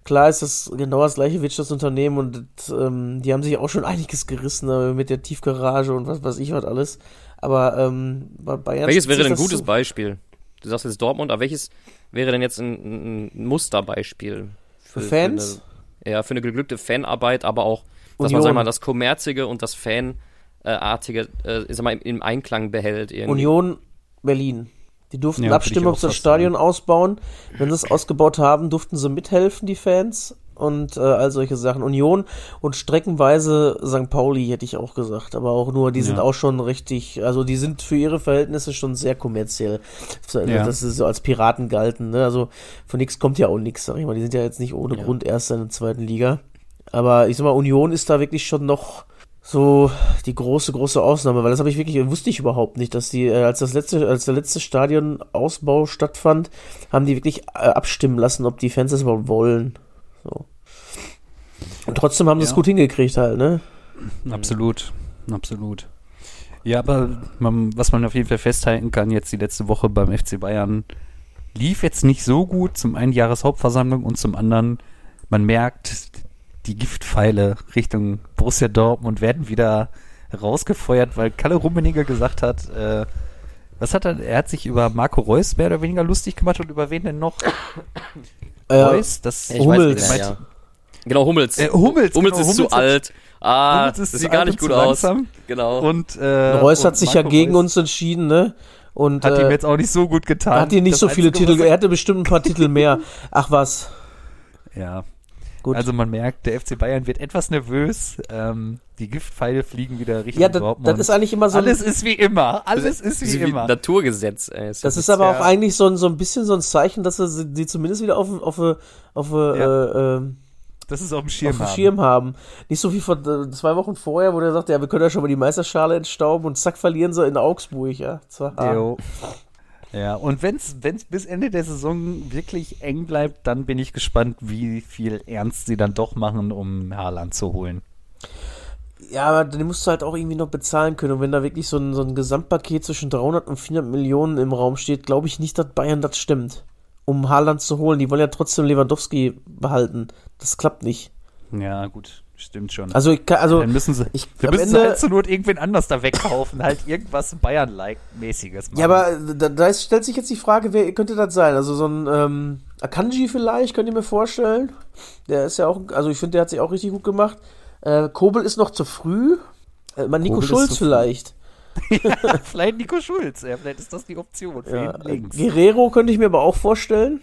Klar ist das genau das gleiche Wirtschaftsunternehmen und ähm, die haben sich auch schon einiges gerissen äh, mit der Tiefgarage und was weiß ich was alles. Aber ähm, bei Bayern. Welches wäre denn ein gutes so Beispiel? Du sagst jetzt Dortmund, aber welches wäre denn jetzt ein, ein Musterbeispiel? Für, für Fans? Für eine, ja, für eine geglückte Fanarbeit, aber auch, dass Union. man, sag mal, das Kommerzige und das Fan, artige, äh, sag mal, im Einklang behält. Irgendwie. Union Berlin. Die durften ja, sie das Stadion ausbauen. Wenn sie es ausgebaut haben, durften sie mithelfen, die Fans und äh, all solche Sachen. Union und streckenweise St. Pauli hätte ich auch gesagt, aber auch nur, die ja. sind auch schon richtig, also die sind für ihre Verhältnisse schon sehr kommerziell. Ja. Das ist so als Piraten galten, ne? Also von nichts kommt ja auch nichts, sag ich mal. Die sind ja jetzt nicht ohne ja. Grund erst in der zweiten Liga. Aber ich sag mal, Union ist da wirklich schon noch so die große, große Ausnahme, weil das habe ich wirklich, wusste ich überhaupt nicht, dass die, äh, als das letzte, als der letzte Stadionausbau stattfand, haben die wirklich äh, abstimmen lassen, ob die Fans das überhaupt wollen. So. Und trotzdem haben sie ja. es gut hingekriegt halt, ne? Absolut, absolut. Ja, aber man, was man auf jeden Fall festhalten kann, jetzt die letzte Woche beim FC Bayern lief jetzt nicht so gut. Zum einen Jahreshauptversammlung und zum anderen, man merkt, die Giftpfeile Richtung Borussia Dortmund werden wieder rausgefeuert, weil Kalle Rummeniger gesagt hat, äh, was hat er? Er hat sich über Marco Reus mehr oder weniger lustig gemacht und über wen denn noch? Äh, Reus, das ich Hummels. Weiß, ja. Genau, Hummels. Äh, Hummels, Hummels genau, ist Hummels zu alt. Ah, Hummels ist das sieht gar nicht gut aus. Genau. Und, äh, Reus hat sich Marco ja gegen Reus. uns entschieden, ne? Und, hat äh, ihm jetzt auch nicht so gut getan. Hat ihm nicht das so viele Titel, er hatte bestimmt ein paar Titel mehr. Ach was. Ja, Gut. Also man merkt, der FC Bayern wird etwas nervös. Ähm, die Giftpfeile fliegen wieder Richtung ja, das, Dortmund. das ist eigentlich immer so. Alles ist wie immer. Alles ist wie, wie immer. Naturgesetz. Ey. Ist das ist aber ja. auch eigentlich so ein, so ein bisschen so ein Zeichen, dass sie die zumindest wieder auf auf auf, ja. äh, äh, das ist auf dem Schirm, auf dem Schirm haben. Nicht so wie vor äh, zwei Wochen vorher, wo der sagt, ja, wir können ja schon mal die Meisterschale entstauben und zack verlieren sie in Augsburg, ja. Jo. Ja, und wenn es bis Ende der Saison wirklich eng bleibt, dann bin ich gespannt, wie viel Ernst sie dann doch machen, um Haaland zu holen. Ja, aber den musst du halt auch irgendwie noch bezahlen können. Und wenn da wirklich so ein, so ein Gesamtpaket zwischen 300 und 400 Millionen im Raum steht, glaube ich nicht, dass Bayern das stimmt. Um Haaland zu holen. Die wollen ja trotzdem Lewandowski behalten. Das klappt nicht. Ja, gut. Stimmt schon. Also, ich kann, also dann müssen sie, ich, dann müssen Ende, halt zur Not irgendwen anders da wegkaufen, halt irgendwas Bayern-like-mäßiges machen. Ja, aber da, da stellt sich jetzt die Frage, wer könnte das sein? Also so ein ähm, Akanji vielleicht, könnt ihr mir vorstellen? Der ist ja auch, also ich finde, der hat sich auch richtig gut gemacht. Äh, Kobel ist noch zu früh. Äh, man Nico Schulz vielleicht. ja, vielleicht Nico Schulz, ja, vielleicht ist das die Option für ja. links. Guerrero könnte ich mir aber auch vorstellen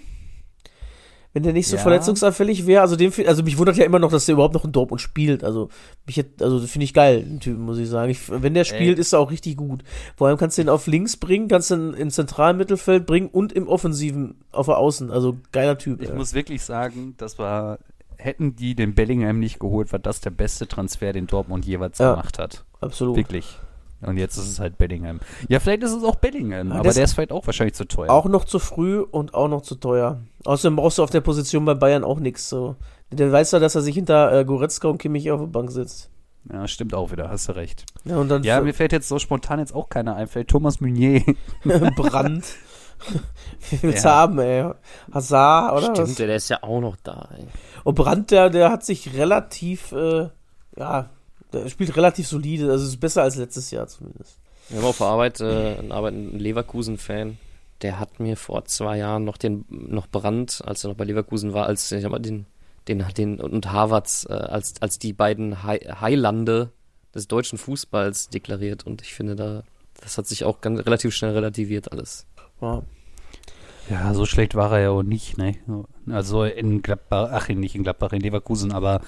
wenn der nicht so ja. verletzungsanfällig wäre. Also, dem, also mich wundert ja immer noch, dass der überhaupt noch in Dortmund spielt. Also, mich, also finde ich geil, den Typen, muss ich sagen. Ich, wenn der spielt, Ey. ist er auch richtig gut. Vor allem kannst du ihn auf links bringen, kannst du ihn ins zentralen Mittelfeld bringen und im Offensiven auf der Außen. Also, geiler Typ. Ich ja. muss wirklich sagen, das war, hätten die den Bellingham nicht geholt, war das der beste Transfer, den Dortmund jeweils ja, gemacht hat. Absolut. Wirklich. Und jetzt ist es halt Bellingham. Ja, vielleicht ist es auch Bellingham, ja, aber der ist vielleicht auch wahrscheinlich zu teuer. Auch noch zu früh und auch noch zu teuer. Außerdem brauchst du auf der Position bei Bayern auch nichts. So. Der weiß ja, dass er sich hinter äh, Goretzka und Kimmich auf der Bank sitzt. Ja, stimmt auch wieder, hast du recht. Ja, und dann ja mir fällt jetzt so spontan jetzt auch keiner ein. Fällt Thomas Meunier. Brand. Wie willst du ja. haben, ey? Hazard, oder? Stimmt, was? der ist ja auch noch da, ey. Und Brand, der, der hat sich relativ, äh, ja, der spielt relativ solide, also ist besser als letztes Jahr zumindest. Wir haben auf der Arbeit äh, einen, Leverkusen-Fan, der hat mir vor zwei Jahren noch den noch Brand, als er noch bei Leverkusen war, als ich mal den den den und Harvards äh, als als die beiden Heilande des deutschen Fußballs deklariert und ich finde da das hat sich auch ganz relativ schnell relativiert alles. Ja. Ja, so schlecht war er ja auch nicht, ne? Also in Gladbach, ach nicht in Gladbach, in Leverkusen, aber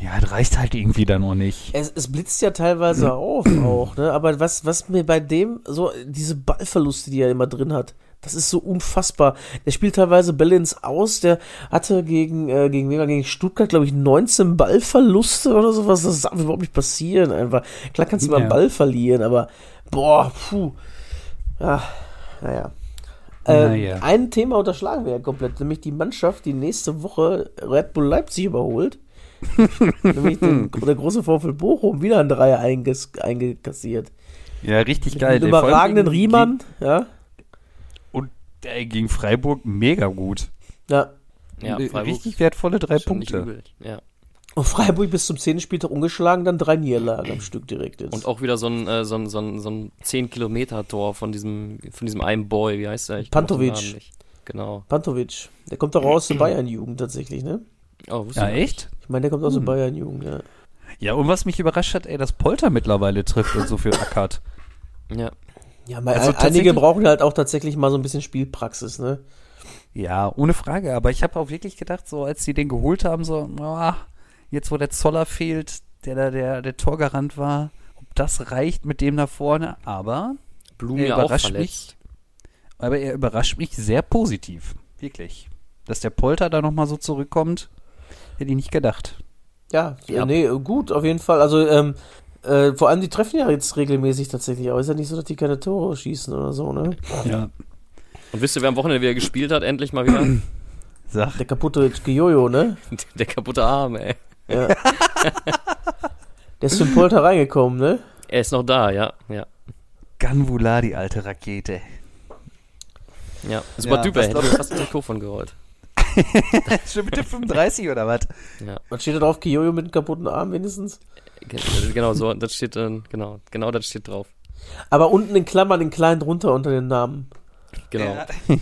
ja, das reicht halt irgendwie dann noch nicht. Es, es blitzt ja teilweise auf auch, ne? Aber was, was mir bei dem so, diese Ballverluste, die er immer drin hat, das ist so unfassbar. Der spielt teilweise Bälle ins Aus. Der hatte gegen, äh, gegen, gegen Stuttgart, glaube ich, 19 Ballverluste oder sowas. Das darf überhaupt nicht passieren einfach. Klar kannst du mal einen Ball verlieren, aber boah, puh. Ja, naja. Äh, naja. Ein Thema unterschlagen wir ja komplett, nämlich die Mannschaft, die nächste Woche Red Bull Leipzig überholt. Nämlich den, der große VfL Bochum wieder ein Dreier einges, eingekassiert. Ja, richtig Mit geil. Mit überragenden Riemann, ja. Und der gegen Freiburg mega gut. Ja. ja richtig wertvolle drei Punkte. Ja. Und Freiburg bis zum 10. Spieltag ungeschlagen, dann drei Niederlagen am Stück direkt jetzt. Und auch wieder so ein, äh, so ein, so ein, so ein 10-Kilometer-Tor von diesem, von diesem einen Boy, wie heißt der? Ich Pantovic. Genau. Pantovic. Der kommt doch raus zur Bayern-Jugend tatsächlich, ne? Oh, ja, echt? Ich meine, der kommt aus hm. der Bayern-Jugend, ja. Ja, und was mich überrascht hat, ey, dass Polter mittlerweile trifft und so viel ackert. Ja. Ja, mal, also einige brauchen halt auch tatsächlich mal so ein bisschen Spielpraxis, ne? Ja, ohne Frage. Aber ich habe auch wirklich gedacht, so als sie den geholt haben, so, oh, jetzt wo der Zoller fehlt, der da der, der Torgarant war, ob das reicht mit dem da vorne. Aber Blumen er überrascht mich. Aber er überrascht mich sehr positiv. Wirklich. Dass der Polter da nochmal so zurückkommt, hätte ich nicht gedacht. Ja, ja, nee, gut, auf jeden Fall. Also, ähm, äh, vor allem, die treffen ja jetzt regelmäßig tatsächlich, aber ist ja nicht so, dass die keine Tore schießen oder so, ne? Ja. Und wisst ihr, wer am Wochenende wieder gespielt hat, endlich mal wieder? Sag. Der kaputte Jojo, ne? Der kaputte Arm, ey. Ja. Der ist den Polter reingekommen, ne? Er ist noch da, ja, ja. Ganvula, die alte Rakete. Ja, super ja, Typ, er hätte mir fast ein Trikot von gerollt. Schon mit der 35 oder was? Ja. Was steht da drauf? Kiyoyo mit einem kaputten Arm wenigstens? Genau, so, das steht dann, genau, genau das steht drauf. Aber unten in Klammern den kleinen drunter unter den Namen. Genau. Ja.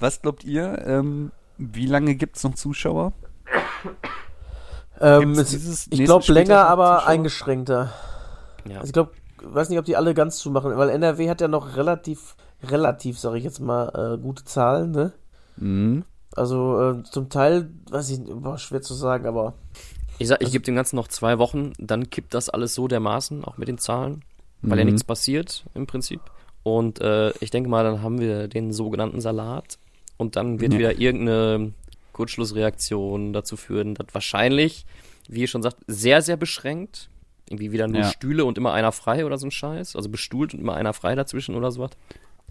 Was glaubt ihr? Ähm, wie lange gibt es noch Zuschauer? Ähm, es, ich glaube länger, aber Zuschauer? eingeschränkter. Ja. Also ich glaube, weiß nicht, ob die alle ganz zumachen, weil NRW hat ja noch relativ, relativ, sage ich jetzt mal, äh, gute Zahlen, ne? Mhm. Also äh, zum Teil, weiß ich, war schwer zu sagen, aber. Ich sag, ich also, gebe dem Ganzen noch zwei Wochen, dann kippt das alles so dermaßen, auch mit den Zahlen, weil mhm. ja nichts passiert im Prinzip. Und äh, ich denke mal, dann haben wir den sogenannten Salat und dann wird ja. wieder irgendeine Kurzschlussreaktion dazu führen, dass wahrscheinlich, wie ihr schon sagt, sehr, sehr beschränkt. Irgendwie wieder nur ja. Stühle und immer einer frei oder so ein Scheiß. Also bestuhlt und immer einer frei dazwischen oder sowas.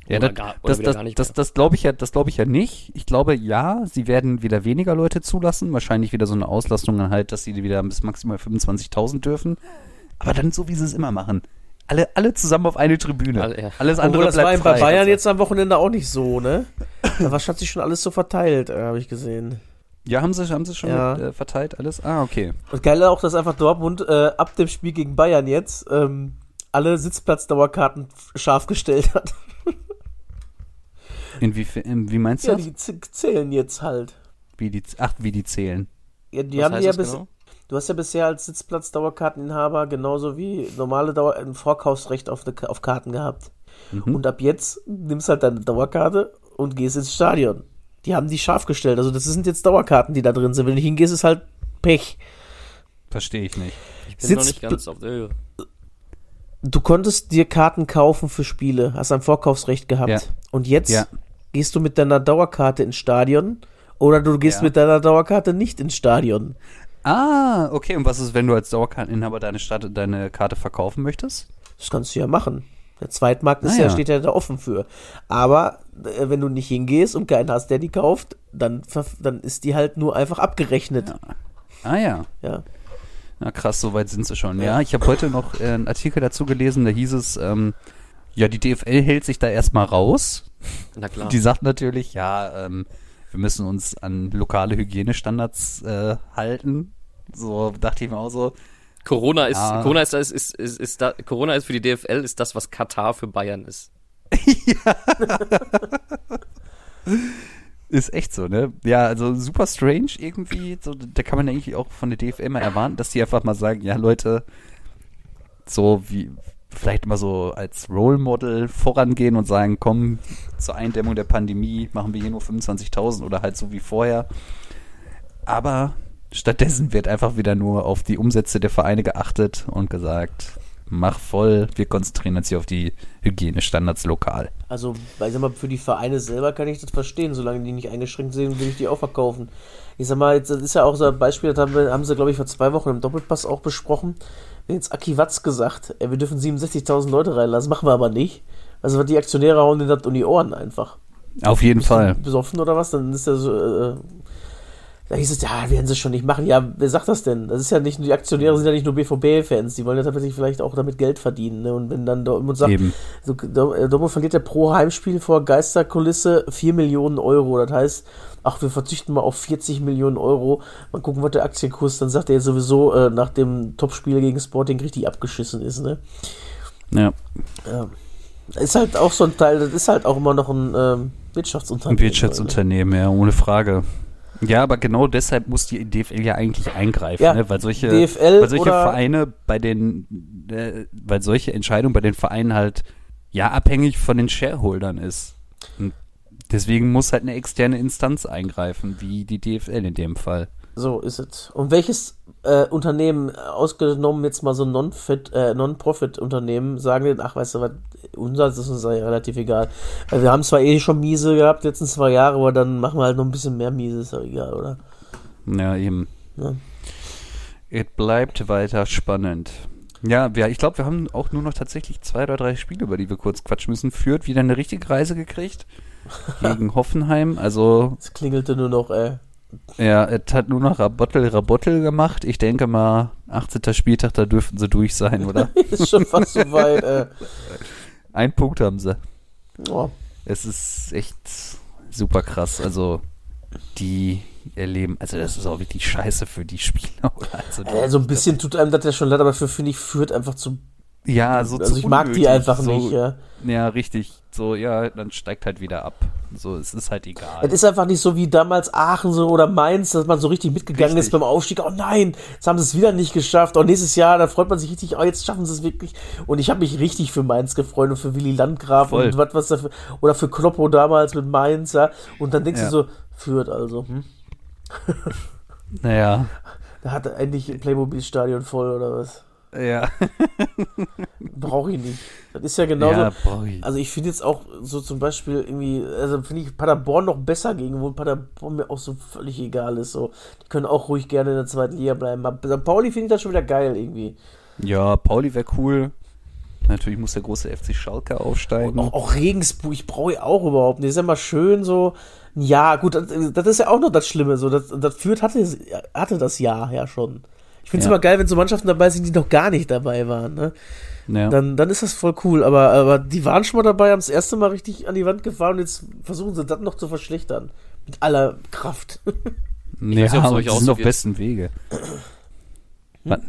Ja, das, gar, das, das, das, das glaube ich ja, das glaube ich ja nicht. Ich glaube ja, sie werden wieder weniger Leute zulassen, wahrscheinlich wieder so eine Auslastung halt, dass sie wieder bis maximal 25.000 dürfen. Aber dann so, wie sie es immer machen. Alle, alle zusammen auf eine Tribüne. Alle, ja. Alles andere Obwohl, das war bei Bayern jetzt am Wochenende auch nicht so, ne? Was hat sich schon alles so verteilt, äh, habe ich gesehen. Ja, haben sie, haben sie schon ja. mit, äh, verteilt alles? Ah, okay. Und geil auch, dass einfach Dortmund äh, ab dem Spiel gegen Bayern jetzt ähm, alle Sitzplatzdauerkarten scharf gestellt hat. Inwiefern, wie meinst du ja, das? Ja, die zählen jetzt halt. Wie die, ach, wie die zählen. Ja, die Was haben die ja bis, genau? Du hast ja bisher als Sitzplatz-Dauerkarteninhaber genauso wie normale Dauer ein Vorkaufsrecht auf, de, auf Karten gehabt. Mhm. Und ab jetzt nimmst halt deine Dauerkarte und gehst ins Stadion. Die haben die scharf gestellt. Also das sind jetzt Dauerkarten, die da drin sind. Wenn du hingehst, ist halt Pech. Verstehe ich nicht. Ich bin Sitz noch nicht ganz auf der Höhe. Du konntest dir Karten kaufen für Spiele, hast ein Vorkaufsrecht gehabt. Ja. Und jetzt ja. Gehst du mit deiner Dauerkarte ins Stadion oder du gehst ja. mit deiner Dauerkarte nicht ins Stadion. Ah, okay. Und was ist, wenn du als Dauerkarteninhaber deine, Stadt, deine Karte verkaufen möchtest? Das kannst du ja machen. Der Zweitmarkt ist ah, ja. steht ja da offen für. Aber äh, wenn du nicht hingehst und keinen hast, der die kauft, dann, dann ist die halt nur einfach abgerechnet. Ja. Ah ja. Ja. Na krass, so weit sind sie schon. Ja, ja ich habe heute noch äh, einen Artikel dazu gelesen, da hieß es, ähm, ja, die DFL hält sich da erstmal raus. Na klar. Die sagt natürlich, ja, ähm, wir müssen uns an lokale Hygienestandards äh, halten. So dachte ich mir auch so. Corona ist, ah. Corona ist, ist, ist, ist, ist da, Corona ist für die DFL ist das, was Katar für Bayern ist. ja. ist echt so, ne? Ja, also super strange irgendwie. So, da kann man eigentlich auch von der DFL mal erwarten, dass die einfach mal sagen, ja Leute, so wie vielleicht mal so als Role Model vorangehen und sagen, komm, zur Eindämmung der Pandemie machen wir hier nur 25.000 oder halt so wie vorher. Aber stattdessen wird einfach wieder nur auf die Umsätze der Vereine geachtet und gesagt, mach voll, wir konzentrieren uns hier auf die Hygienestandards lokal. Also, ich sag mal, für die Vereine selber kann ich das verstehen, solange die nicht eingeschränkt sind, will ich die auch verkaufen. Ich sag mal, jetzt, das ist ja auch so ein Beispiel, das haben, wir, haben sie, glaube ich, vor zwei Wochen im Doppelpass auch besprochen jetzt Aki Watz gesagt, ey, wir dürfen 67.000 Leute reinlassen, machen wir aber nicht. Also die Aktionäre hauen den das um die Ohren einfach. Auf jeden Fall. Besoffen oder was? Dann ist er so, äh, da hieß es, ja, werden sie schon nicht machen. Ja, wer sagt das denn? Das ist ja nicht, die Aktionäre sind ja nicht nur BVB-Fans, die wollen ja tatsächlich vielleicht auch damit Geld verdienen. Ne? Und wenn dann Dortmund sagt, Eben. so, Dortmund verliert ja pro Heimspiel vor Geisterkulisse 4 Millionen Euro. Das heißt, ach, wir verzichten mal auf 40 Millionen Euro, mal gucken, was der Aktienkurs, dann sagt er jetzt sowieso äh, nach dem Topspiel gegen Sporting richtig abgeschissen ist, ne? Ja. ja. Ist halt auch so ein Teil, das ist halt auch immer noch ein ähm, Wirtschaftsunternehmen. Ein Wirtschaftsunternehmen, ja, ohne Frage. Ja, aber genau deshalb muss die DFL ja eigentlich eingreifen, Ja, ne? weil solche, DFL weil solche Vereine bei den, äh, weil solche Entscheidungen bei den Vereinen halt ja abhängig von den Shareholdern ist. Und deswegen muss halt eine externe Instanz eingreifen, wie die DFL in dem Fall. So ist es. Und welches äh, Unternehmen, äh, ausgenommen jetzt mal so ein äh, Non-Profit-Unternehmen, sagen denn, ach, weißt du was, unser das ist uns ja relativ egal. Weil wir haben zwar eh schon miese gehabt, jetzt in zwei Jahre, aber dann machen wir halt noch ein bisschen mehr miese, ist ja egal, oder? Ja, eben. Ja. Es bleibt weiter spannend. Ja, wir, ich glaube, wir haben auch nur noch tatsächlich zwei oder drei Spiele, über die wir kurz quatschen müssen. Führt wieder eine richtige Reise gekriegt gegen Hoffenheim. Also, Es klingelte nur noch, ey. Ja, es hat nur noch Rabottel, Rabottel gemacht. Ich denke mal, 18. Spieltag, da dürften sie durch sein, oder? ist schon fast so weit, ey. Ein Punkt haben sie. Oh. Es ist echt super krass. Also, die erleben, also das ist auch wirklich scheiße für die Spieler, oder? Also, Äh, so ein bisschen tut einem das ja schon leid, aber für finde ich führt einfach zu. Ja, so also zu ich mag die einfach so, nicht, ja. Ja, richtig. So, ja, dann steigt halt wieder ab. So, es ist halt egal. Es ist einfach nicht so wie damals Aachen so oder Mainz, dass man so richtig mitgegangen Richtig. ist beim Aufstieg. Oh nein, jetzt haben sie es wieder nicht geschafft. Und nächstes Jahr, da freut man sich richtig, oh, jetzt schaffen sie es wirklich. Und ich habe mich richtig für Mainz gefreut und für Willy Landgraf Voll. und was was dafür. Oder für Kloppo damals mit Mainz, ja. Und dann denkst Ja. du so, führt also. Hm? naja. Da hat er endlich ein Playmobil-Stadion voll oder was? Ja. Brauche ich nicht. Das ist ja genauso. ja, boy. Also ich finde jetzt auch so zum Beispiel irgendwie, also finde ich Paderborn noch besser gegen, wo Paderborn mir auch so völlig egal ist. So, die können auch ruhig gerne in der zweiten Liga bleiben. Aber St. Pauli finde ich das schon wieder geil irgendwie. Ja, Pauli wäre cool. Natürlich muss der große FC Schalke aufsteigen. Auch, auch Regensburg, ich brauche ich auch überhaupt nicht. Das ist ja mal schön so. Ja, gut, das, das ist ja auch noch das Schlimme. So, das, das führt hatte, hatte das Jahr ja schon. Ich finde es Ja. immer geil, wenn so Mannschaften dabei sind, die noch gar nicht dabei waren. Ne? ja. dann, dann ist das voll cool. Aber, aber die waren schon mal dabei, haben das erste Mal richtig an die Wand gefahren und jetzt versuchen sie das noch zu verschlechtern. Mit aller Kraft. ja, nicht, die auch sind auf besten Wege. Was?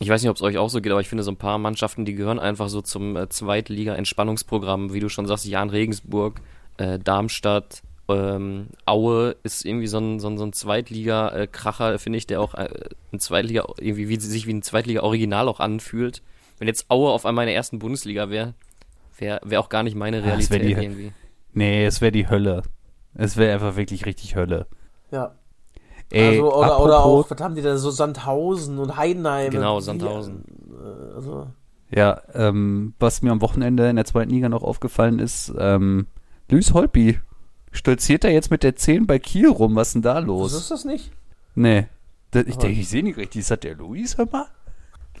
Ich weiß nicht, ob es euch auch so geht, aber ich finde, so ein paar Mannschaften, die gehören einfach so zum äh, Zweitliga-Entspannungsprogramm, wie du schon sagst, Jan Regensburg, äh, Darmstadt, ähm, Aue ist irgendwie so ein, so ein, so ein Zweitliga-Kracher, finde ich, der auch äh, ein Zweitliga, irgendwie wie, sich wie ein Zweitliga-Original auch anfühlt. Wenn jetzt Aue auf einmal in der ersten Bundesliga wäre, wäre wär auch gar nicht meine Ja, wär Realität die- irgendwie. Nee, es wäre die Hölle. Es wäre einfach wirklich richtig Hölle. Ja. Ey, also, oder, oder apropos- auch, was haben die da so Sandhausen und Heidenheim? Genau, Sandhausen. äh, Also, Ja, ähm, was mir am Wochenende in der zweiten Liga noch aufgefallen ist, ähm, Luis Holpi stolziert da jetzt mit der 10 bei Kiel rum. Was ist denn da was los? ist das nicht? Nee. Da, ich denke, ich sehe nicht richtig. Ist das der Luis, hör mal?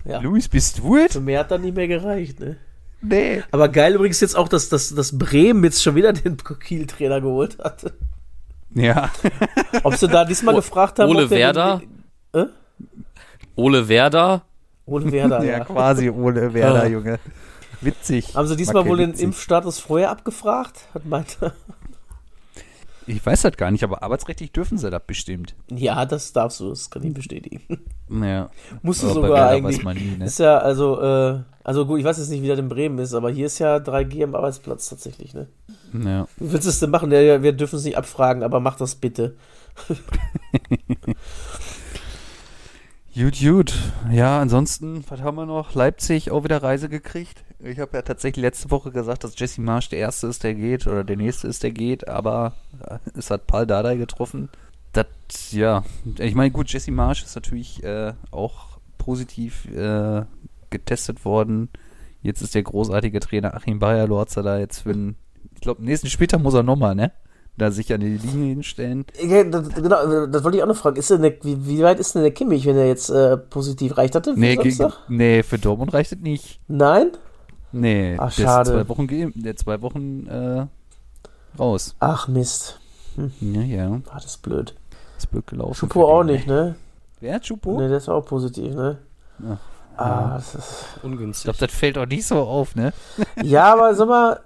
Ja. Luis, bist du es? Für mehr hat dann nicht mehr gereicht, ne? Nee. Aber geil übrigens jetzt auch, dass, dass, dass Bremen jetzt schon wieder den Kiel-Trainer geholt hat. Ja. Ob sie da diesmal O- gefragt haben, Ole ob Werder? Den, äh? Ole Werder, Ole Werder, ja, ja. quasi ohne Werder. Junge. Witzig. Haben sie diesmal wohl den witzig. Impfstatus vorher abgefragt? Hat meinte. Ich weiß das gar nicht, aber arbeitsrechtlich dürfen sie das bestimmt. Ja, das darfst du, das kann ich bestätigen. Naja. Musst du Aber sogar eigentlich. nie, ne? Ist ja, also, äh, also gut, ich weiß jetzt nicht, wie das in Bremen ist, aber hier ist ja 3G am Arbeitsplatz tatsächlich, ne? Ja. Wie willst du es denn machen? Ja, wir dürfen es nicht abfragen, aber mach das bitte. Gut, gut. Ja, ansonsten, was haben wir noch? Leipzig auch wieder Reise gekriegt. Ich habe ja tatsächlich letzte Woche gesagt, dass Jesse Marsch der Erste ist, der geht, oder der Nächste ist, der geht, aber äh, es hat Paul Dardai getroffen. Das, ja, ich meine, gut, Jesse Marsch ist natürlich äh, auch positiv äh, getestet worden. Jetzt ist der großartige Trainer Achim Bayer-Lorzer da jetzt für den, ich glaube, nächsten Spieltag muss er nochmal, ne? Da sich an die Linie hinstellen. Ja, das, genau, das wollte ich auch noch fragen. Ist denn der, wie, wie weit ist denn der Kimmich, wenn er jetzt äh, positiv reicht hatte? für Nee, Samstag? nee, für Dortmund reicht es nicht. Nein? Nee, Ach, der schade. ist zwei Wochen, der zwei Wochen äh, raus. Ach, Mist. Ja, ja, Ah, das ist blöd. ist blöd gelaufen. Schupo auch den. nicht, ne? Wer hat Schupo? Ne, der ist auch positiv, ne? Ach, Ah, das ist. Ich ungünstig. glaube, das fällt auch nicht so auf, ne? Ja, aber sag mal,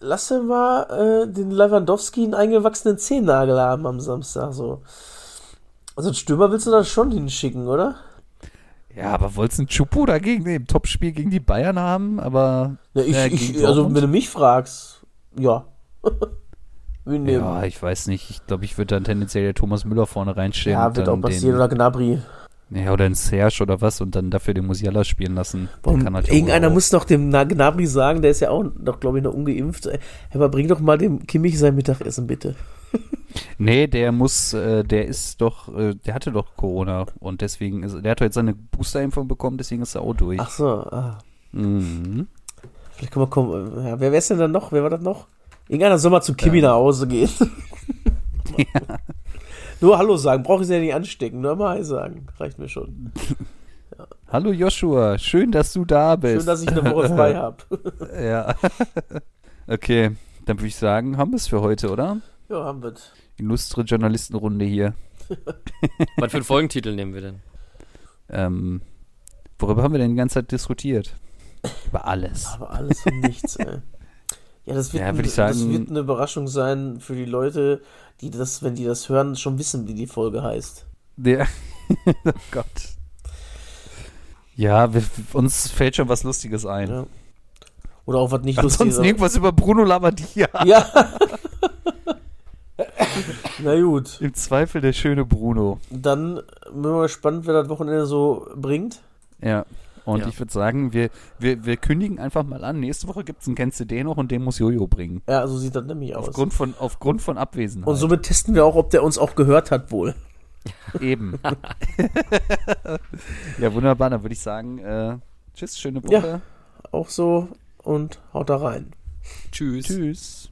lass dir mal äh, den Lewandowski einen eingewachsenen Zehennagel haben am Samstag, so. Also, einen Stürmer willst du da schon hinschicken, oder? Ja, aber wolltest du einen Schupo dagegen im Topspiel gegen die Bayern haben? Aber Ja, ich, äh, ich, also, wenn du mich fragst, ja. Ja, ich weiß nicht. Ich glaube, ich würde dann tendenziell der Thomas Müller vorne reinstellen. Ja, wird auch passieren. Oder Gnabry. Ja, oder ein Serge oder was und dann dafür den Musiala spielen lassen. Halt irgendeiner muss doch dem Gnabry sagen, der ist ja auch noch, glaube ich, noch ungeimpft. Aber bring doch mal dem Kimmich sein Mittagessen, bitte. nee, der muss, äh, der ist doch, äh, der hatte doch Corona und deswegen ist, der hat jetzt seine Boosterimpfung bekommen, deswegen ist er auch durch. Ach so, ah. Mhm. Vielleicht können wir kommen. Ja, wer ist denn dann noch? Wer war das noch? Irgendeiner soll mal zu Kimi ja. nach Hause gehen. ja. Nur Hallo sagen, brauche ich sie ja nicht anstecken, nur mal Hi sagen. Reicht mir schon. Ja. Hallo Joshua, schön, dass du da bist. Schön, dass ich eine Woche frei habe. ja. Okay, dann würde ich sagen, haben wir es für heute, oder? Ja, haben wir Illustre Journalistenrunde hier. Was für einen Folgentitel nehmen wir denn? Ähm, worüber haben wir denn die ganze Zeit diskutiert? Über alles. Aber alles und nichts, ey. Ja, das wird, ja, ein, sagen, das wird eine Überraschung sein für die Leute, die das, wenn die das hören, schon wissen, wie die Folge heißt. Ja. oh Gott. Ja, wir, uns fällt schon was Lustiges ein. Ja. Oder auch was nicht Ansonsten Lustiges. irgendwas über Bruno Labbadia. Ja. Na gut. Im Zweifel der schöne Bruno. Dann bin wir mal gespannt, wer das Wochenende so bringt. Ja. Und ja. ich würde sagen, wir, wir, wir kündigen einfach mal an. Nächste Woche gibt es einen Kennst du den noch und den muss Jojo bringen. Ja, so sieht das nämlich aus. Aufgrund von, aufgrund von Abwesenheit. Und somit testen wir auch, ob der uns auch gehört hat, wohl. Eben. ja, wunderbar. Dann würde ich sagen, äh, tschüss, schöne Woche. Ja, auch so und haut da rein. Tschüss. Tschüss.